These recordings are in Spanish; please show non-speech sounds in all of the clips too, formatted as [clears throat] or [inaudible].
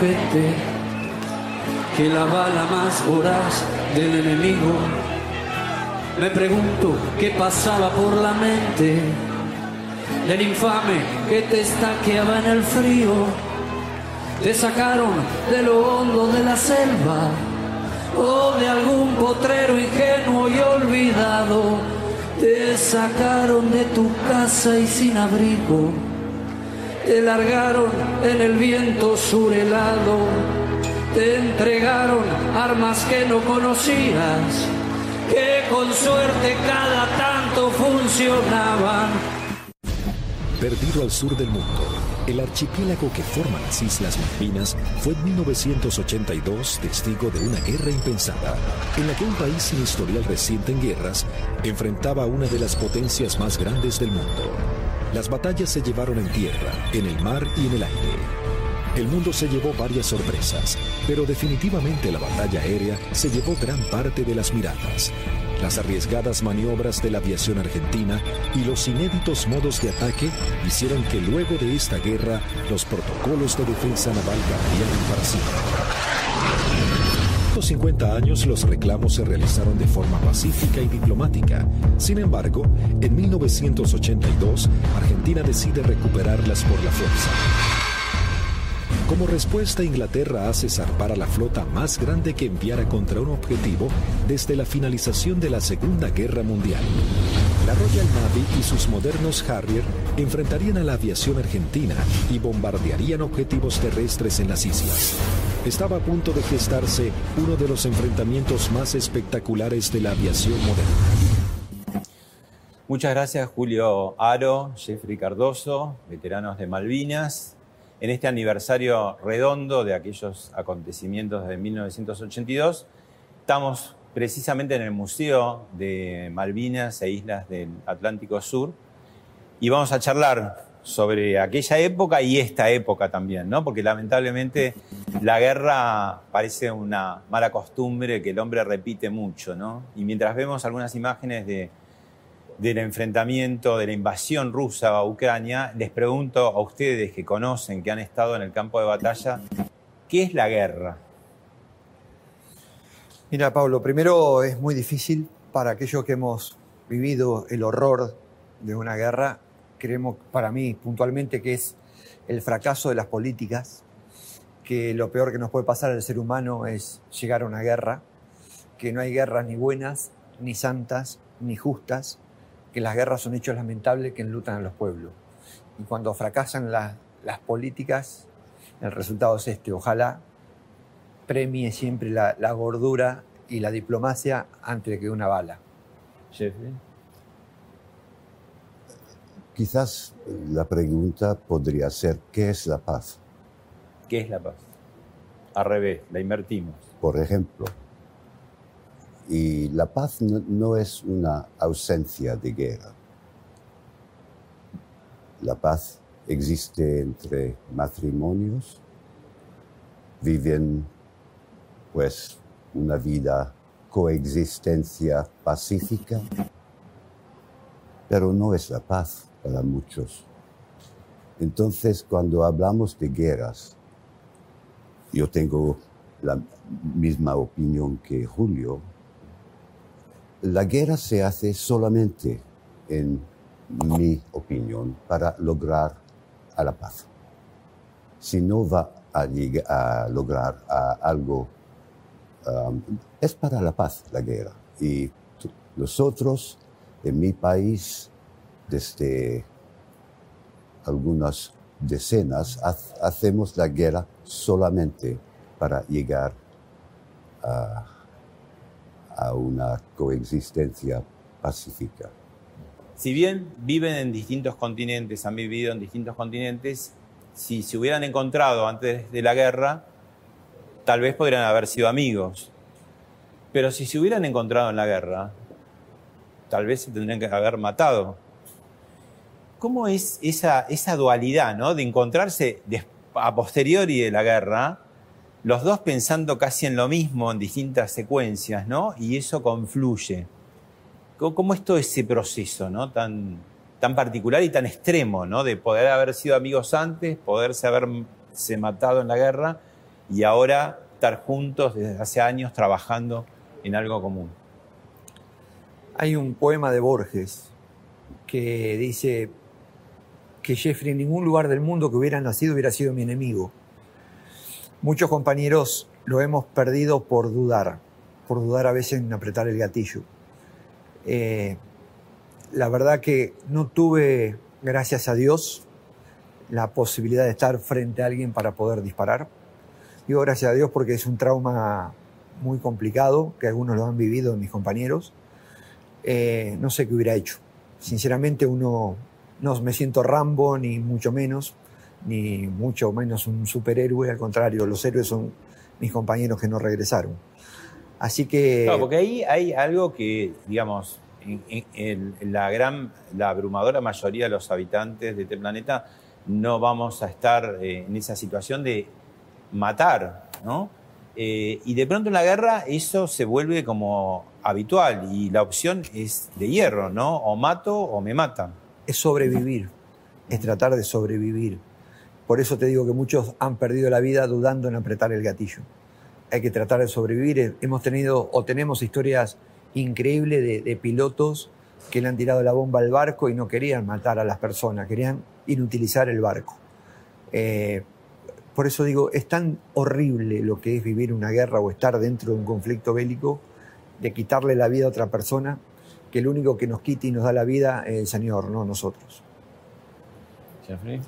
Gente que la bala más voraz del enemigo. Me pregunto qué pasaba por la mente del infame que te estaqueaba en el frío. Te sacaron de lo hondo de la selva o de algún potrero ingenuo y olvidado. Te sacaron de tu casa y sin abrigo te largaron en el viento surelado, te entregaron armas que no conocías, que con suerte cada tanto funcionaban. Perdido al sur del mundo, el archipiélago que forma las Islas Malvinas fue en 1982 testigo de una guerra impensada, en la que un país sin historial reciente en guerras enfrentaba a una de las potencias más grandes del mundo. Las batallas se llevaron en tierra, en el mar y en el aire. El mundo se llevó varias sorpresas, pero definitivamente la batalla aérea se llevó gran parte de las miradas. Las arriesgadas maniobras de la aviación argentina y los inéditos modos de ataque hicieron que luego de esta guerra los protocolos de defensa naval cambiaran para siempre. 50 años los reclamos se realizaron de forma pacífica y diplomática. Sin embargo, en 1982, Argentina decide recuperarlas por la fuerza. Como respuesta, Inglaterra hace zarpar a la flota más grande que enviara contra un objetivo desde la finalización de la Segunda Guerra Mundial. La Royal Navy y sus modernos Harrier enfrentarían a la aviación argentina y bombardearían objetivos terrestres en las islas. Estaba a punto de gestarse uno de los enfrentamientos más espectaculares de la aviación moderna. Muchas gracias Julio Aro, Jeffrey Cardoso, veteranos de Malvinas, en este aniversario redondo de aquellos acontecimientos de 1982. Estamos precisamente en el Museo de Malvinas e Islas del Atlántico Sur y vamos a charlar sobre aquella época y esta época también, ¿no? Porque lamentablemente la guerra parece una mala costumbre que el hombre repite mucho, ¿no? Y mientras vemos algunas imágenes de del enfrentamiento, de la invasión rusa a Ucrania, les pregunto a ustedes que conocen, que han estado en el campo de batalla, ¿qué es la guerra? Mira, Pablo, primero es muy difícil para aquellos que hemos vivido el horror de una guerra, creemos para mí puntualmente que es el fracaso de las políticas, que lo peor que nos puede pasar al ser humano es llegar a una guerra, que no hay guerras ni buenas, ni santas, ni justas, que las guerras son hechos lamentables que enlutan a los pueblos. Y cuando fracasan las políticas, el resultado es este. Ojalá premie siempre la, gordura y la diplomacia antes que una bala. Quizás la pregunta podría ser, ¿qué es la paz? ¿Qué es la paz? Al revés, la invertimos. Por ejemplo, y la paz no, es una ausencia de guerra. La paz existe entre matrimonios, viven pues una vida coexistencia pacífica, pero no es la paz para muchos. Entonces, cuando hablamos de guerras, yo tengo la misma opinión que Julio, la guerra se hace solamente, en mi opinión, para lograr a la paz. Si no va a, lograr algo, um, es para la paz la guerra. Y nosotros, en mi país, desde algunos decenas, hacemos la guerra solamente para llegar a, a una coexistencia pacífica. Si bien viven en distintos continentes, han vivido en distintos continentes, si se hubieran encontrado antes de la guerra, tal vez podrían haber sido amigos. Pero si se hubieran encontrado en la guerra, tal vez se tendrían que haber matado. ¿Cómo es esa, dualidad, ¿no? De encontrarse a posteriori de la guerra, los dos pensando casi en lo mismo en distintas secuencias, ¿no? Y eso confluye. ¿Cómo es todo ese proceso, ¿no? Tan, tan particular y tan extremo, ¿no? De poder haber sido amigos antes, poderse haberse matado en la guerra y ahora estar juntos desde hace años trabajando en algo común. Hay un poema de Borges que dice que Jeffrey en ningún lugar del mundo que hubiera nacido hubiera sido mi enemigo. Muchos compañeros lo hemos perdido por dudar, por dudar a veces en apretar el gatillo. Eh, la verdad que no tuve, gracias a Dios, la posibilidad de estar frente a alguien para poder disparar. Digo gracias a Dios porque es un trauma muy complicado, que algunos lo han vivido mis compañeros. Eh, no sé qué hubiera hecho. Sinceramente uno no me siento Rambo, ni mucho menos, ni mucho menos un superhéroe, al contrario, los héroes son mis compañeros que no regresaron. Así que... No, porque ahí hay algo que, digamos, en, la gran, la abrumadora mayoría de los habitantes de este planeta no vamos a estar eh, en esa situación de matar, ¿no? Eh, y de pronto en la guerra eso se vuelve como habitual y la opción es de hierro, ¿no? O mato o me matan. Es sobrevivir, es tratar de sobrevivir. Por eso te digo que muchos han perdido la vida dudando en apretar el gatillo. Hay que tratar de sobrevivir. Hemos tenido o tenemos historias increíbles de, pilotos que le han tirado la bomba al barco y no querían matar a las personas, querían inutilizar el barco. Eh, por eso digo, es tan horrible lo que es vivir una guerra o estar dentro de un conflicto bélico, de quitarle la vida a otra persona, que el único que nos quita y nos da la vida es el Señor, no nosotros. Jeffrey.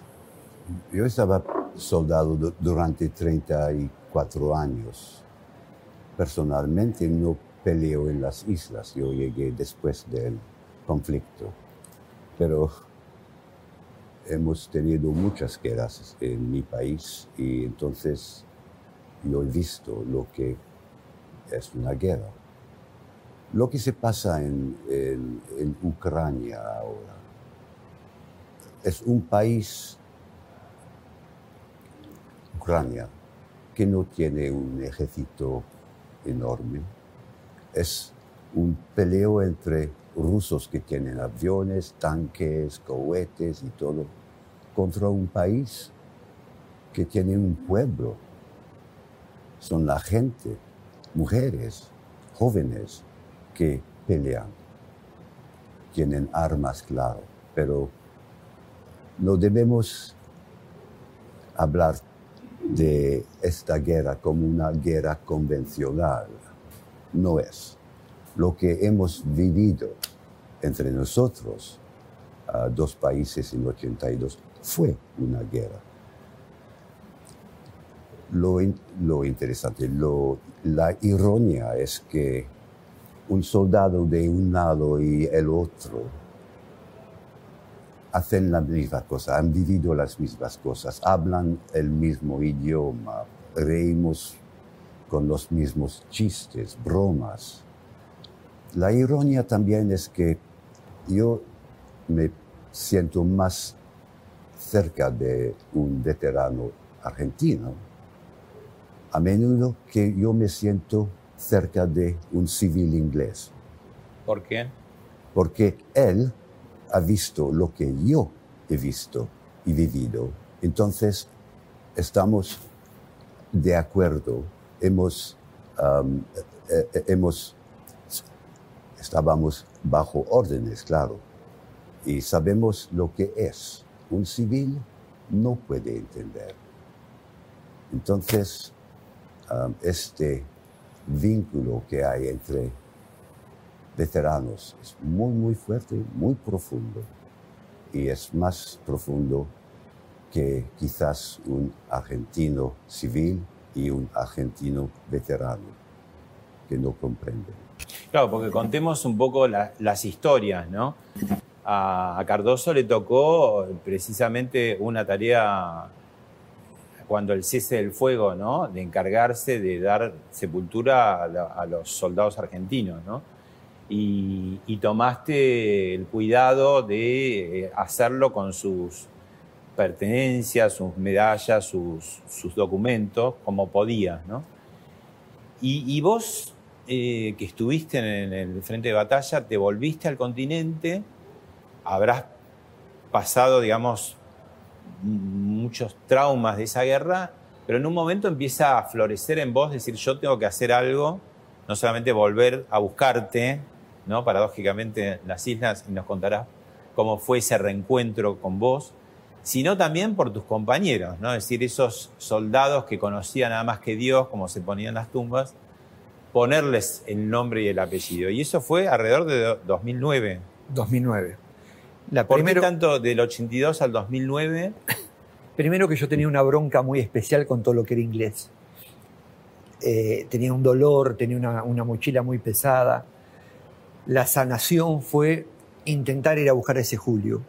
Yo estaba soldado durante 34 años. Personalmente no peleo en las islas, yo llegué después del conflicto. Pero hemos tenido muchas guerras en mi país y entonces yo he visto lo que es una guerra. Lo que se pasa en, en, Ucrania ahora es un país, Ucrania, que no tiene un ejército enorme. Es un peleo entre rusos que tienen aviones, tanques, cohetes y todo contra un país que tiene un pueblo. Son la gente, mujeres, jóvenes que pelean. Tienen armas, claro, pero no debemos hablar de esta guerra como una guerra convencional. No es. Lo que hemos vivido entre nosotros, dos países en 82, fue una guerra. Lo, lo interesante, lo, la ironía es que un soldado de un lado y el otro hacen la misma cosa, han vivido las mismas cosas, hablan el mismo idioma, reímos con los mismos chistes, bromas. La ironía también es que yo me siento más cerca de un veterano argentino, a menudo que yo me siento cerca de un civil inglés. ¿Por qué? Porque él ha visto lo que yo he visto y vivido. Entonces, estamos de acuerdo, hemos, um, eh, eh, hemos, estábamos bajo órdenes, claro, y sabemos lo que es un civil no puede entender. Entonces, um, este vínculo que hay entre veteranos es muy, muy fuerte, muy profundo. Y es más profundo que quizás un argentino civil y un argentino veterano que no comprenden. Claro, porque contemos un poco las historias, ¿no? A, Cardoso le tocó precisamente una tarea cuando el cese del fuego, ¿no? De encargarse de dar sepultura a, los soldados argentinos, ¿no? Y, tomaste el cuidado de eh, hacerlo con sus pertenencias, sus medallas, sus, documentos, como podías, ¿no? Y, vos, eh, que estuviste en el frente de batalla, te volviste al continente, habrás pasado, digamos, muchos traumas de esa guerra, pero en un momento empieza a florecer en vos, decir, yo tengo que hacer algo, no solamente volver a buscarte, ¿no? paradójicamente las islas, y nos contarás cómo fue ese reencuentro con vos, sino también por tus compañeros, ¿no? es decir, esos soldados que conocían nada más que Dios, como se ponían las tumbas, ponerles el nombre y el apellido. Y eso fue alrededor de 2009. 2009. La ¿Por qué tanto del 82 al 2009? [laughs] Primero que yo tenía una bronca muy especial con todo lo que era inglés. Eh, tenía un dolor, tenía una, una, mochila muy pesada. La sanación fue intentar ir a buscar a ese Julio.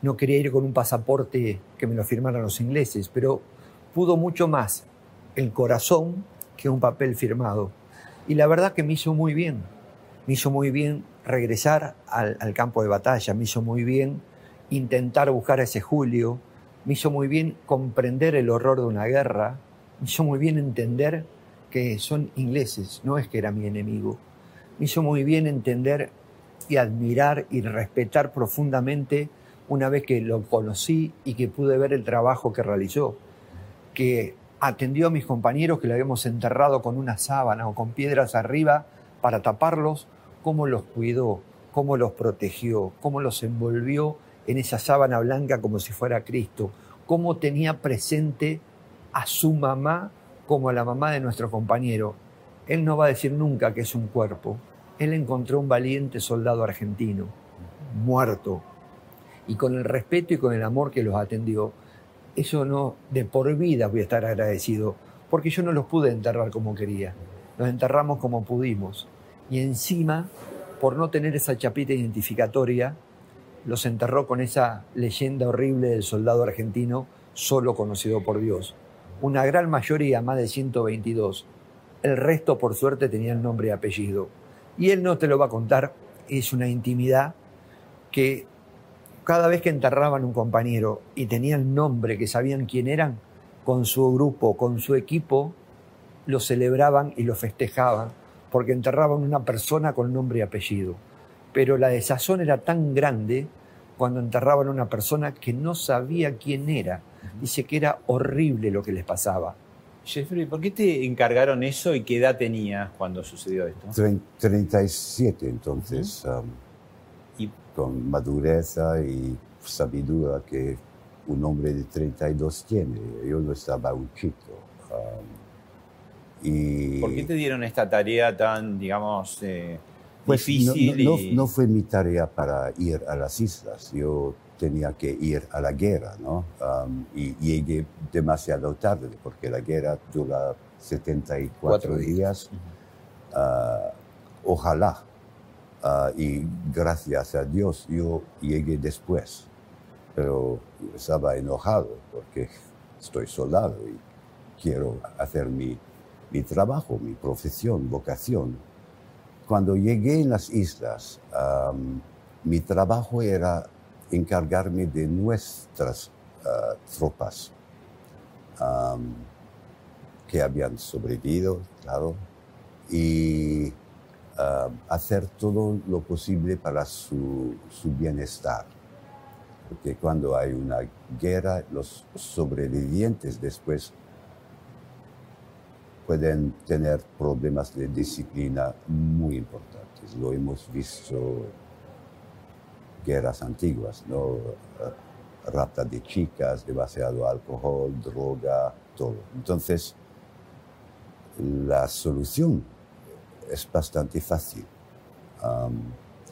No quería ir con un pasaporte que me lo firmaran los ingleses, pero pudo mucho más el corazón que un papel firmado. Y la verdad que me hizo muy bien. Me hizo muy bien regresar al, campo de batalla, me hizo muy bien intentar buscar a ese Julio, me hizo muy bien comprender el horror de una guerra, me hizo muy bien entender que son ingleses, no es que era mi enemigo, me hizo muy bien entender y admirar y respetar profundamente una vez que lo conocí y que pude ver el trabajo que realizó, que atendió a mis compañeros que lo habíamos enterrado con una sábana o con piedras arriba para taparlos, cómo los cuidó, cómo los protegió, cómo los envolvió en esa sábana blanca como si fuera Cristo, cómo tenía presente a su mamá como a la mamá de nuestro compañero. Él no va a decir nunca que es un cuerpo. Él encontró un valiente soldado argentino, muerto, y con el respeto y con el amor que los atendió, eso no, de por vida voy a estar agradecido, porque yo no los pude enterrar como quería, los enterramos como pudimos, y encima, por no tener esa chapita identificatoria, los enterró con esa leyenda horrible del soldado argentino solo conocido por Dios. Una gran mayoría, más de 122. El resto, por suerte, tenía el nombre y apellido. Y él no te lo va a contar, es una intimidad que cada vez que enterraban un compañero y tenían nombre, que sabían quién eran, con su grupo, con su equipo, lo celebraban y lo festejaban porque enterraban una persona con nombre y apellido. Pero la desazón era tan grande cuando enterraban a una persona que no sabía quién era. Dice que era horrible lo que les pasaba. Jeffrey, ¿por qué te encargaron eso y qué edad tenías cuando sucedió esto? 37 entonces, um, y con madurez y sabiduría que un hombre de 32 tiene. Yo no estaba un chico. Um, ¿Por qué te dieron esta tarea tan, digamos, eh, pues difícil? No, fue mi tarea para ir a las islas, yo tenía que ir a la guerra, ¿no? y llegué demasiado tarde, porque la guerra dura 74 días. Ah, ojalá, ah, y gracias a Dios, yo llegué después, pero estaba enojado porque estoy soldado y quiero hacer mi mi trabajo, mi profesión, vocación. Cuando llegué en las islas, mi trabajo era encargarme de nuestras ah, tropas que habían sobrevivido, claro, y hacer todo lo posible para su, su bienestar. Porque cuando hay una guerra, los sobrevivientes después pueden tener problemas de disciplina muy importantes. Lo hemos visto guerras antiguas, ¿no? Rapta de chicas, demasiado alcohol, droga, todo. Entonces, la solución es bastante fácil.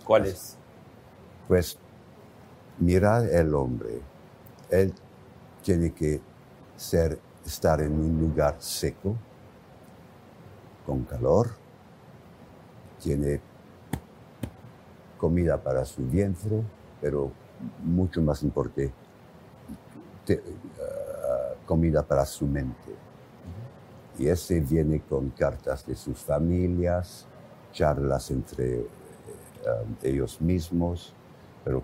¿Cuál es? Pues mirar el hombre. Él tiene que ser, estar en un lugar seco, con calor, tiene comida para su vientre, pero mucho más importante, ah, comida para su mente. Y ese viene con cartas de sus familias, charlas entre eh, ellos mismos, pero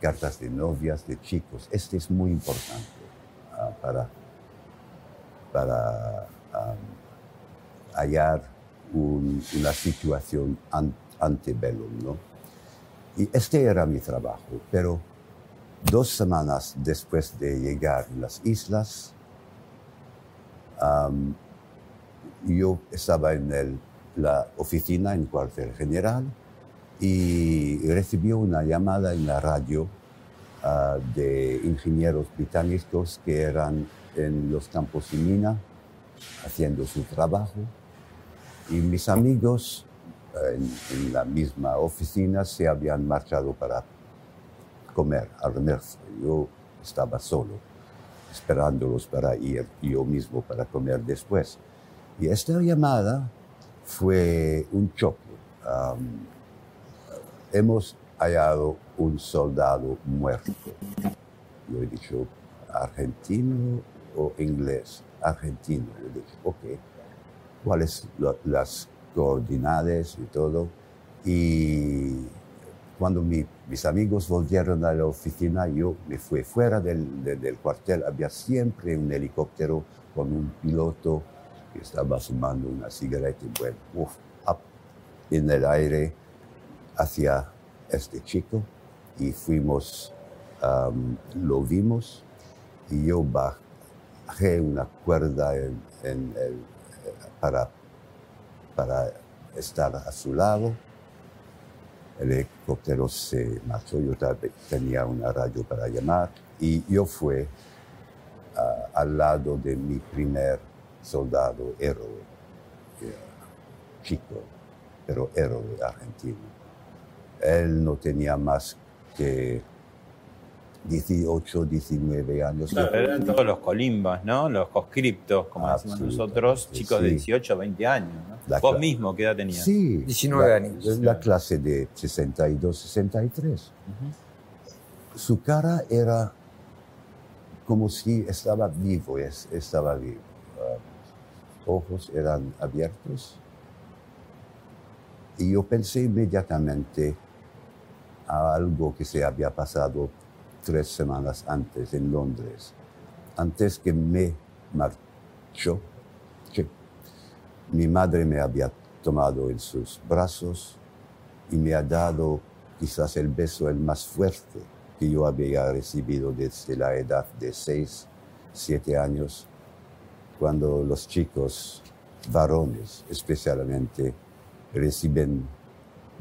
cartas de novias, de chicos. Este es muy importante ah, para, para hallar una situación ante ¿no? Y este era mi trabajo, pero dos semanas después de llegar a las islas, yo estaba en la oficina en cuartel general y recibí una llamada en la radio ah, de ingenieros británicos que eran en los campos de mina haciendo su trabajo y mis amigos en, la misma oficina se habían marchado para comer, almuerzo. Yo estaba solo, esperándolos para ir yo mismo para comer después. Y esta llamada fue un choque. hemos hallado un soldado muerto. Yo he dicho, argentino o inglés, argentino. Yo he dicho, ok, ¿cuáles las coordinadas y todo. Y cuando mis amigos volvieron a la oficina, yo me fui fuera del, del, cuartel. Había siempre un helicóptero con un piloto que estaba fumando una cigareta y bueno, en el aire hacia este chico y fuimos, lo vimos y yo bajé una cuerda en, en el, para para estar a su lado. El helicóptero se marchó, yo tenía una radio para llamar y yo fui ah, al lado de mi primer soldado héroe, chico, pero héroe argentino. Él no tenía más que 18, 19 años. eran todos los colimbas, ¿no? Los conscriptos, como decimos nosotros, chicos de 18, 20 años. ¿no? Vos mismo, ¿qué edad tenías? Sí, 19 años. La clase de 62, 63. Su cara era como si estaba vivo, estaba vivo. Uh, ojos eran abiertos. Y yo pensé inmediatamente a algo que se había pasado tres semanas antes en Londres, antes que me marchó, mi madre me había tomado en sus brazos y me ha dado quizás el beso el más fuerte que yo había recibido desde la edad de seis, siete años, cuando los chicos varones especialmente reciben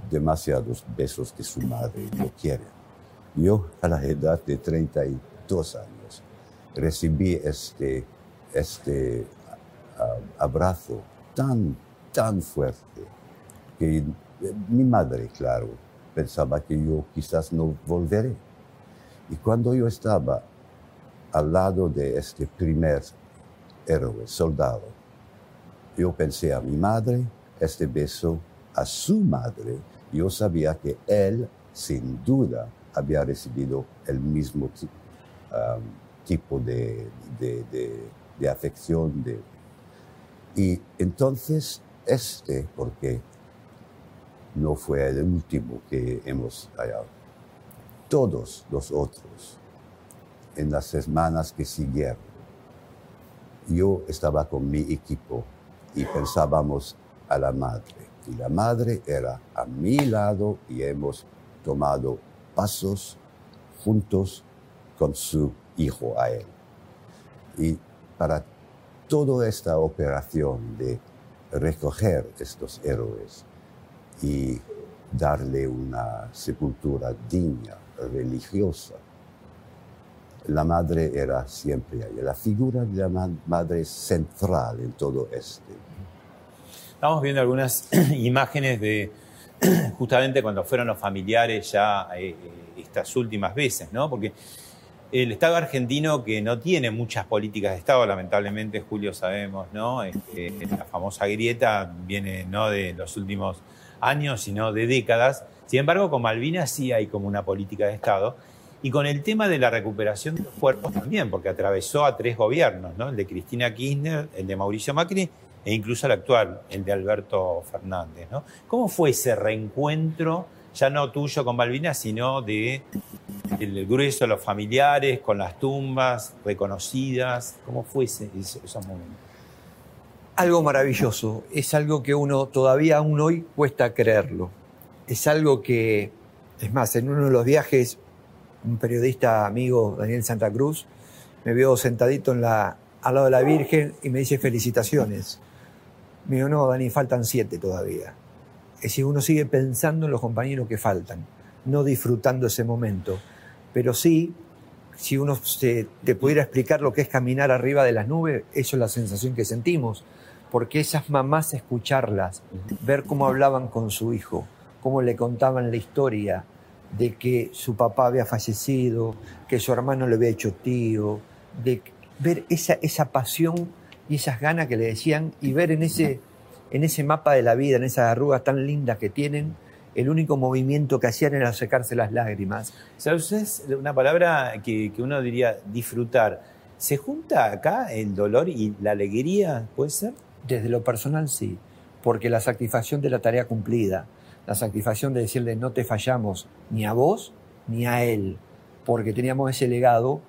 demasiados besos que su madre no quiere. Yo a la edad de 32 años recibí este, este abrazo tan, tan fuerte que mi madre, claro, pensaba que yo quizás no volveré. Y cuando yo estaba al lado de este primer héroe, soldado, yo pensé a mi madre, este beso a su madre, yo sabía que él, sin duda, había recibido el mismo um, tipo de, de, afección. De, y entonces este, porque no fue el último que hemos hallado, todos los otros, en las semanas que siguieron, yo estaba con mi equipo y pensábamos a la madre. Y la madre era a mi lado y hemos tomado pasos juntos con su hijo a él. Y para toda esta operación de recoger estos héroes y darle una sepultura digna, religiosa, la madre era siempre ahí. La figura de la madre central en todo este. Estamos viendo algunas [clears throat] imágenes de [clears throat] justamente cuando fueron los familiares ya eh, eh, estas últimas veces, ¿no? Porque el Estado argentino que no tiene muchas políticas de Estado, lamentablemente, Julio, sabemos, ¿no? Este, la famosa grieta viene no de los últimos años, sino de décadas. Sin embargo, con Malvinas sí hay como una política de Estado. Y con el tema de la recuperación de los cuerpos también, porque atravesó a tres gobiernos, ¿no? El de Cristina Kirchner, el de Mauricio Macri e incluso el actual, el de Alberto Fernández, ¿no? ¿Cómo fue ese reencuentro, ya no tuyo con Malvinas, sino de el grueso de los familiares, con las tumbas reconocidas. ¿Cómo fue ese, esos momentos? Algo maravilloso. Es algo que uno todavía aún hoy cuesta creerlo. Es algo que, es más, en uno de los viajes, un periodista amigo, Daniel Santa Cruz, me vio sentadito al lado de la Virgen y me dice felicitaciones. Me dijo, no, Dani, faltan siete todavía. Es decir, uno sigue pensando en los compañeros que faltan, no disfrutando ese momento pero sí, si uno te pudiera explicar lo que es caminar arriba de las nubes, eso es la sensación que sentimos, porque esas mamás escucharlas, ver cómo hablaban con su hijo, cómo le contaban la historia de que su papá había fallecido, que su hermano le había hecho tío, de ver esa, esa pasión y esas ganas que le decían y ver en ese, en ese mapa de la vida, en esas arrugas tan lindas que tienen, el único movimiento que hacían era secarse las lágrimas. ¿Sabes? Una palabra que, uno diría disfrutar. ¿Se junta acá el dolor y la alegría, puede ser? Desde lo personal sí, porque la satisfacción de la tarea cumplida, la satisfacción de decirle no te fallamos ni a vos ni a él, porque teníamos ese legado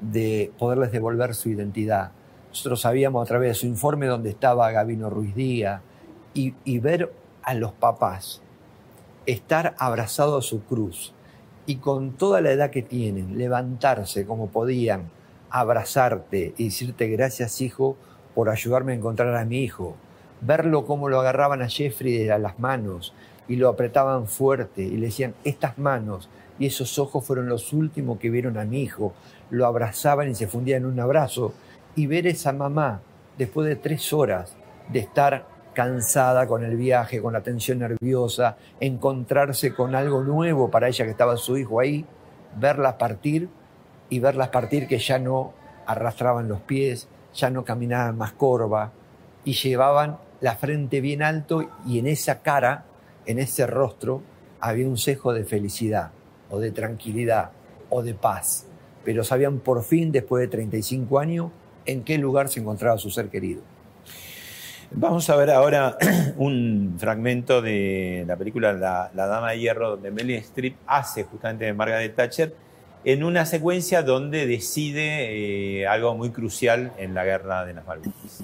de poderles devolver su identidad. Nosotros sabíamos a través de su informe dónde estaba Gabino Ruiz Díaz y, ver a los papás estar abrazado a su cruz y con toda la edad que tienen, levantarse como podían, abrazarte y decirte gracias hijo por ayudarme a encontrar a mi hijo, verlo como lo agarraban a Jeffrey de las manos y lo apretaban fuerte y le decían, estas manos y esos ojos fueron los últimos que vieron a mi hijo, lo abrazaban y se fundían en un abrazo y ver esa mamá después de tres horas de estar cansada con el viaje, con la tensión nerviosa, encontrarse con algo nuevo para ella que estaba su hijo ahí, verlas partir y verlas partir que ya no arrastraban los pies, ya no caminaban más corva y llevaban la frente bien alto y en esa cara, en ese rostro, había un cejo de felicidad o de tranquilidad o de paz. Pero sabían por fin, después de 35 años, en qué lugar se encontraba su ser querido. Vamos a ver ahora [clears throat] un fragmento de la película La, Dama de Hierro, donde Meryl Streep hace justamente de Margaret Thatcher en una secuencia donde decide eh, algo muy crucial en la guerra de las Malvinas.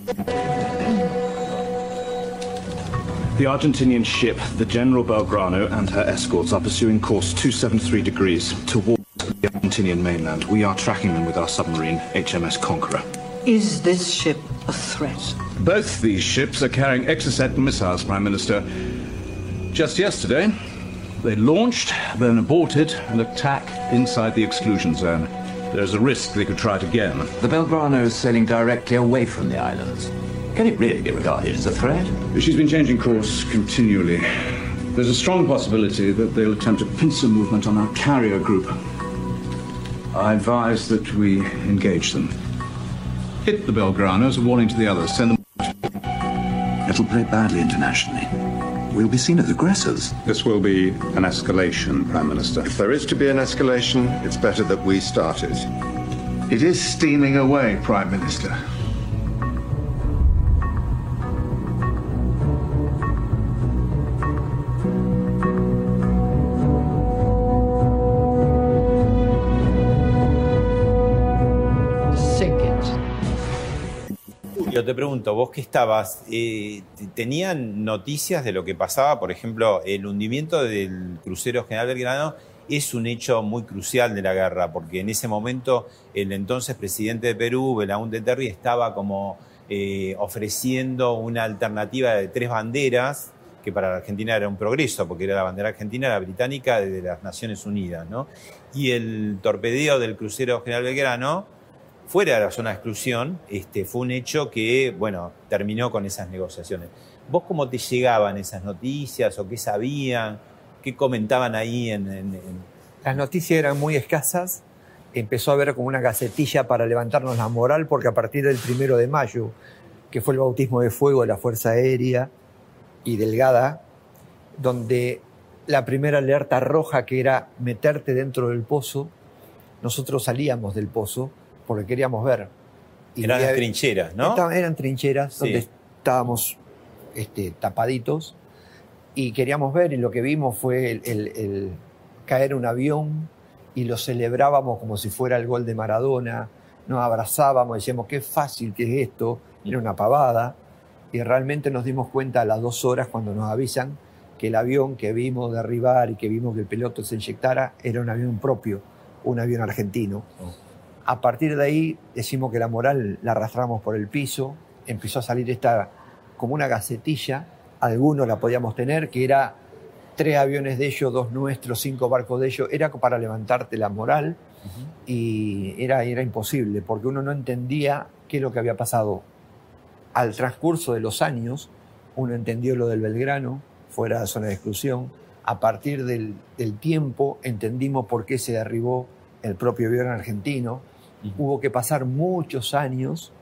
The Argentinian ship, the General Belgrano, and her escorts are pursuing course 273 degrees towards the Argentinian mainland. We are tracking them with our submarine, HMS Conqueror. Is this ship a threat? Both these ships are carrying Exocet missiles, Prime Minister. Just yesterday, they launched, then aborted an attack inside the exclusion zone. There's a risk they could try it again. The Belgrano is sailing directly away from the islands. Can it really be regarded as a threat? She's been changing course continually. There's a strong possibility that they'll attempt a pincer movement on our carrier group. I advise that we engage them. Hit the Belgrano as a warning to the others. Send them. It'll play badly internationally. We'll be seen as aggressors. This will be an escalation, Prime Minister. If there is to be an escalation, it's better that we start it. It is steaming away, Prime Minister. Vos que estabas, eh, ¿tenían noticias de lo que pasaba? Por ejemplo, el hundimiento del crucero General Belgrano es un hecho muy crucial de la guerra, porque en ese momento el entonces presidente de Perú, Belaúnde Terry, estaba como eh, ofreciendo una alternativa de tres banderas, que para la Argentina era un progreso, porque era la bandera argentina, la británica, de las Naciones Unidas, ¿no? Y el torpedeo del crucero General Belgrano fuera de la zona de exclusión, este, fue un hecho que, bueno, terminó con esas negociaciones. ¿Vos cómo te llegaban esas noticias o qué sabían? ¿Qué comentaban ahí? Las noticias eran muy escasas empezó a haber como una gacetilla para levantarnos la moral, porque a partir del primero de mayo, que fue el bautismo de fuego de la Fuerza Aérea y Delgada, donde la primera alerta roja, que era meterte dentro del pozo, nosotros salíamos del pozo porque queríamos ver. eran las trincheras, ¿no? eran trincheras donde estábamos este, tapaditos y queríamos ver y lo que vimos fue el caer un avión y lo celebrábamos como si fuera el gol de Maradona, nos abrazábamos, decíamos, qué fácil que es esto, era una pavada, y realmente nos dimos cuenta a las dos horas cuando nos avisan que el avión que vimos derribar y que vimos que el piloto se inyectara era un avión propio, un avión argentino. Oh. A partir de ahí decimos que la moral la arrastramos por el piso, empezó a salir esta como una gacetilla, algunos la podíamos tener, que era tres aviones de ellos, dos nuestros, cinco barcos de ellos, era para levantarte la moral y era, era imposible porque uno no entendía qué es lo que había pasado. Al transcurso de los años, uno entendió lo del Belgrano, fuera de la zona de exclusión. A partir del, tiempo entendimos por qué se derribó el propio avión argentino. Hubo que pasar muchos años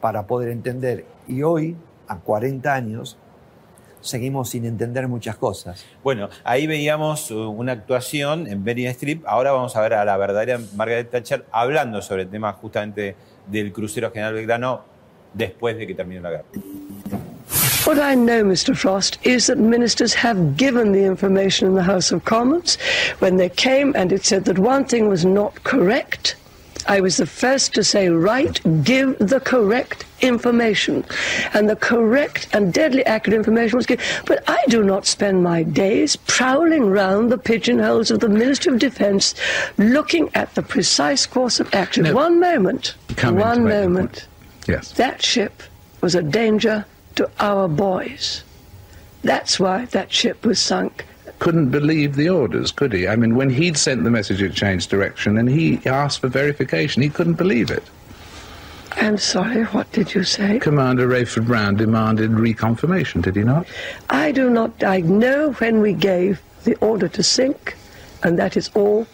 para poder entender. Y hoy, a 40 años, seguimos sin entender muchas cosas. Bueno, ahí veíamos uh, una actuación en Berry Strip. Ahora vamos a ver a la verdadera Margaret Thatcher hablando sobre el tema justamente del crucero General Belgrano después de que terminó la guerra. What I know, Mr. Frost, is that ministers have given the information in the House of Commons when they came and it said that one thing was not correct. I was the first to say, right, give the correct information. And the correct and deadly accurate information was given. But I do not spend my days prowling round the pigeonholes of the Ministry of Defence looking at the precise course of action. No. One moment. One moment. Yes. That ship was a danger to our boys. That's why that ship was sunk couldn't believe the orders, could he? I mean, when he'd sent the message it changed direction and he asked for verification, he couldn't believe it. I'm sorry, what did you say? Commander Rayford Brown demanded reconfirmation, did he not? I do not. I know when we gave the order to sink, and that is all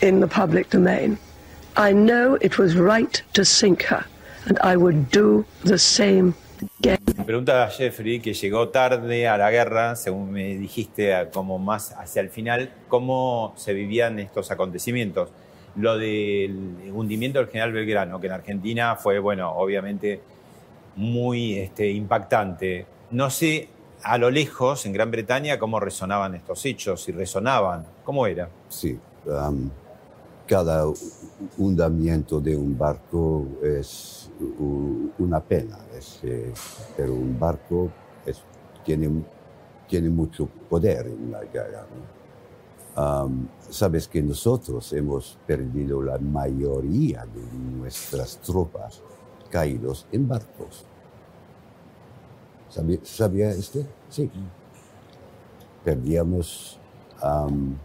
in the public domain. I know it was right to sink her, and I would do the same Pregunta a Jeffrey, que llegó tarde a la guerra, según me dijiste, como más hacia el final, ¿cómo se vivían estos acontecimientos? Lo del hundimiento del general Belgrano, que en Argentina fue, bueno, obviamente muy este, impactante. No sé a lo lejos, en Gran Bretaña, cómo resonaban estos hechos, si resonaban, ¿cómo era? Sí, um, cada hundimiento de un barco es una pena, eh, pero un barco tiene, tiene mucho poder en la guerra. sabes que nosotros hemos perdido la mayoría de nuestras tropas caídos en barcos. ¿Sabía, ¿sabía este? Sí. Perdíamos un,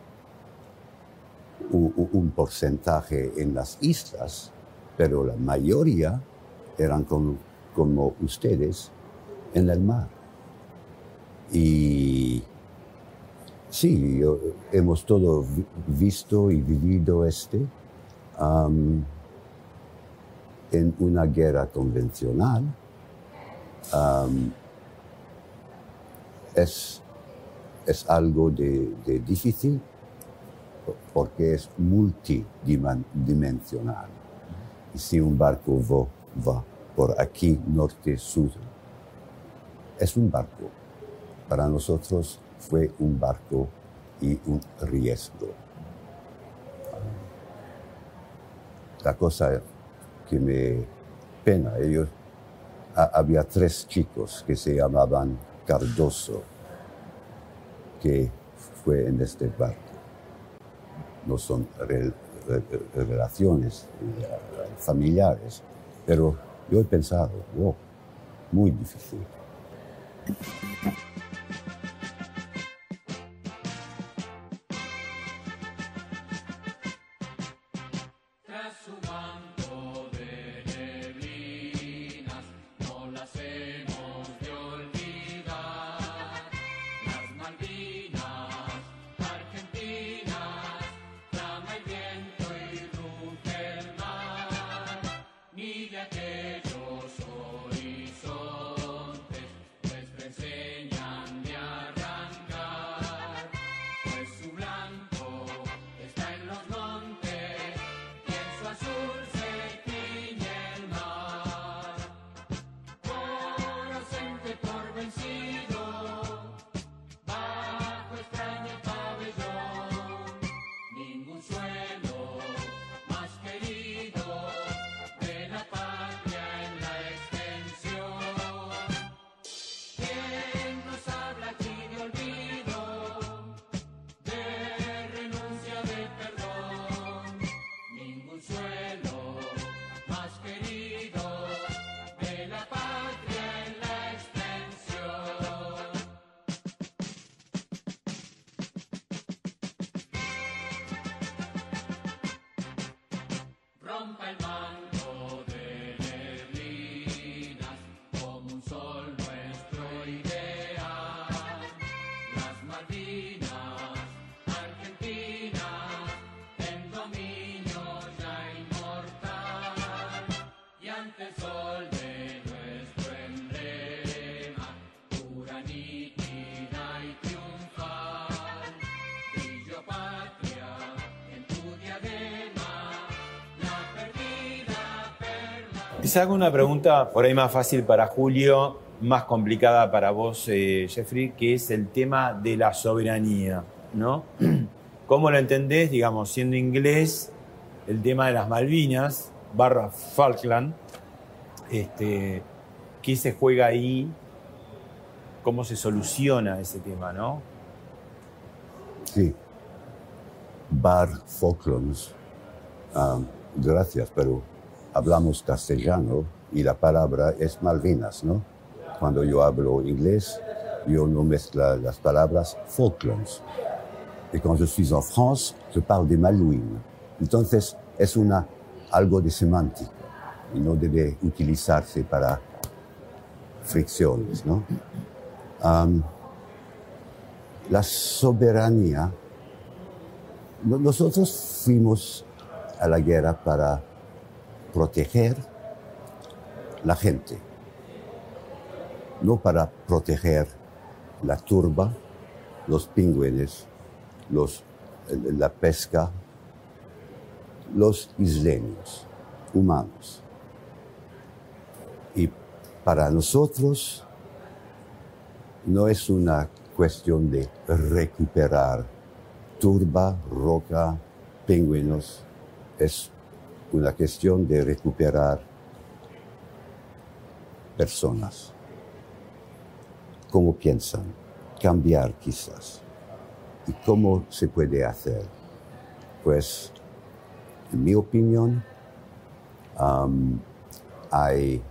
un porcentaje en las islas, pero la mayoría eran como, como ustedes en el mar. Y sí, hemos todo visto y vivido este en una guerra convencional. es, es algo de, difícil porque es multidimensional. Si un barco va por aquí, norte, sur. Es un barco. Para nosotros fue un barco y un riesgo. La cosa que me pena, ellos, había tres chicos que se llamaban Cardoso, que fue en este barco. No son relaciones eh, familiares, pero yo he pensado, wow, muy difícil. Quizá hago una pregunta por ahí más fácil para Julio, más complicada para vos, eh, Jeffrey, que es el tema de la soberanía, ¿no? [clears throat] ¿Cómo lo entendés, digamos, siendo inglés, el tema de las Malvinas, barra Falkland, este, qué se juega ahí, cómo se soluciona ese tema, ¿no? Sí. Bar Falklands. Ah, gracias, pero hablamos castellano y la palabra es Malvinas, ¿no? Cuando yo hablo inglés, yo no mezclo las palabras Falklands. Y cuando suis en France, je parle de Malouines. Entonces, es una, algo de semántica y no debe utilizarse para fricciones, ¿no? la soberanía, nosotros fuimos a la guerra para proteger la gente, no para proteger la turba, los pingüines, los, la pesca, los isleños, humanos. Y para nosotros no es una cuestión de recuperar turba, roca, pingüinos, es una cuestión de recuperar personas. ¿Cómo piensan? Cambiar quizás. ¿Y cómo se puede hacer? Pues, en mi opinión, hay,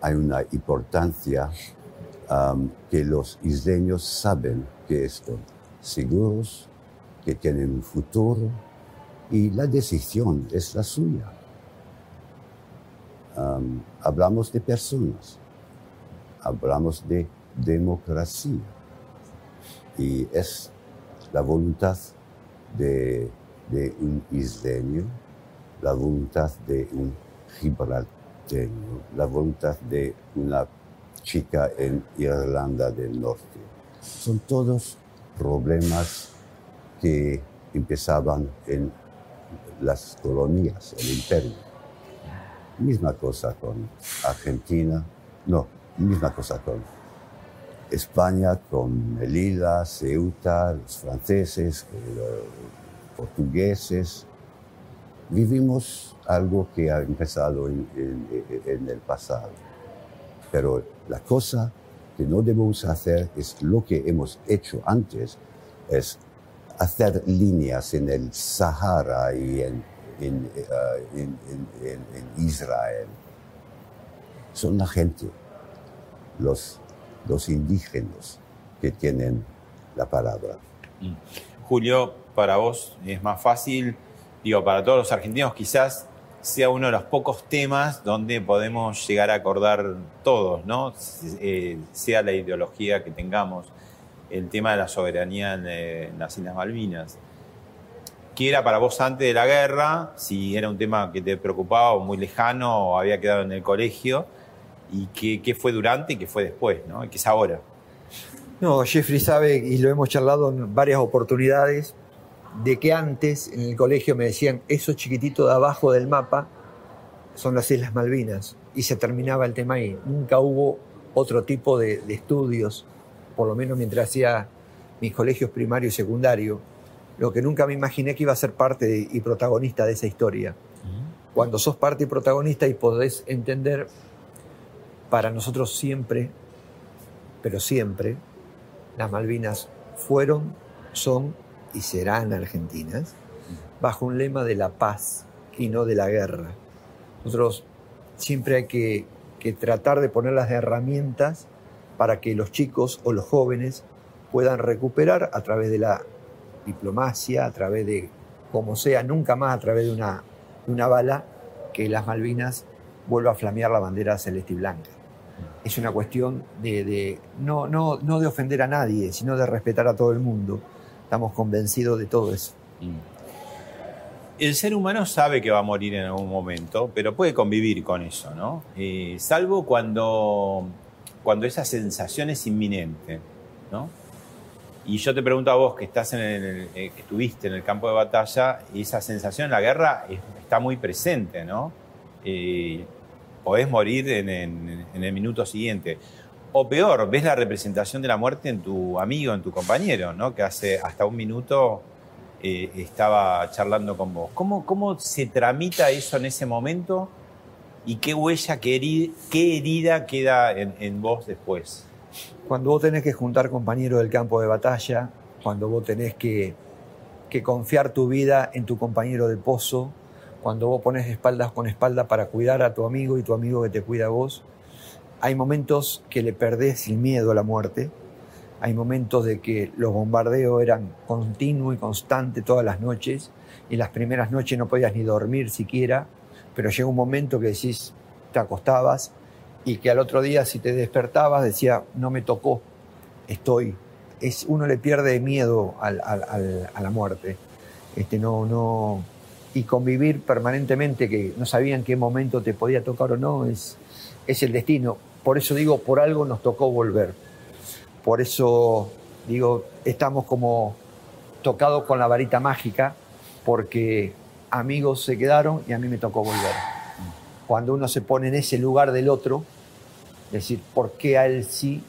hay una importancia que los isleños saben que están seguros, que tienen un futuro, y la decisión es la suya. hablamos de personas, hablamos de democracia y es la voluntad de, un isleño, la voluntad de un gibralteño, la voluntad de una chica en Irlanda del Norte. Son todos problemas que empezaban en las colonias, el imperio. Misma cosa con Argentina, no, misma cosa con España, con Melilla, Ceuta, los franceses, los portugueses. Vivimos algo que ha empezado en, en el pasado. Pero la cosa que no debemos hacer es lo que hemos hecho antes, es hacer líneas en el Sahara y en, en, eh, Israel. Son la gente, los, los indígenas que tienen la palabra. Mm. Julio, para vos es más fácil, digo, para todos los argentinos quizás sea uno de los pocos temas donde podemos llegar a acordar todos, ¿no? Eh, sea la ideología que tengamos el tema de la soberanía en, las Islas Malvinas. ¿Qué era para vos antes de la guerra? Si era un tema que te preocupaba o muy lejano o había quedado en el colegio. ¿Y qué, fue durante y qué fue después? ¿no? ¿Qué es ahora? No, Jeffrey sabe, y lo hemos charlado en varias oportunidades, de que antes en el colegio me decían, eso chiquitito de abajo del mapa son las Islas Malvinas. Y se terminaba el tema ahí. Nunca hubo otro tipo de estudios por lo menos mientras hacía mis colegios primario y secundario, lo que nunca me imaginé que iba a ser parte y protagonista de esa historia. Cuando sos parte y protagonista y podés entender, para nosotros siempre, pero siempre, las Malvinas fueron, son y serán argentinas, bajo un lema de la paz y no de la guerra. Nosotros siempre hay que, que tratar de poner las herramientas para que los chicos o los jóvenes puedan recuperar a través de la diplomacia, a través de, como sea, nunca más a través de una, bala, que las Malvinas vuelva a flamear la bandera celeste y blanca. Es una cuestión de, no de ofender a nadie, sino de respetar a todo el mundo. Estamos convencidos de todo eso. Mm. El ser humano sabe que va a morir en algún momento, pero puede convivir con eso, ¿no? Eh, salvo cuando cuando esa sensación es inminente, ¿no? Y yo te pregunto a vos que estás en eh, que estuviste en el campo de batalla, y esa sensación en la guerra está muy presente, ¿no? eh, podés morir en el minuto siguiente. O peor, ves la representación de la muerte en tu amigo, en tu compañero, ¿no? que hace hasta un minuto eh, estaba charlando con vos. ¿Cómo, ¿Cómo se tramita eso en ese momento y qué huella, qué herida, queda en, en vos después? Cuando vos tenés que juntar compañeros del campo de batalla, cuando vos tenés que, que confiar tu vida en tu compañero de pozo, cuando vos pones espaldas con espalda para cuidar a tu amigo y tu amigo que te cuida a vos, hay momentos que le perdés el miedo a la muerte, hay momentos de que los bombardeos eran continuos y constantes todas las noches, y las primeras noches no podías ni dormir siquiera, pero llega un momento que decís, te acostabas, y que al otro día si te despertabas decía, no me tocó, estoy. Es, uno le pierde miedo a la muerte. Este, no, no, y convivir permanentemente, que no sabía en qué momento te podía tocar o no, es, es el destino. Por eso digo, por algo nos tocó volver. Por eso digo, estamos como tocados con la varita mágica, porque amigos se quedaron y a mí me tocó volver. Cuando uno se pone en ese lugar del otro, decir, ¿por qué a él sí?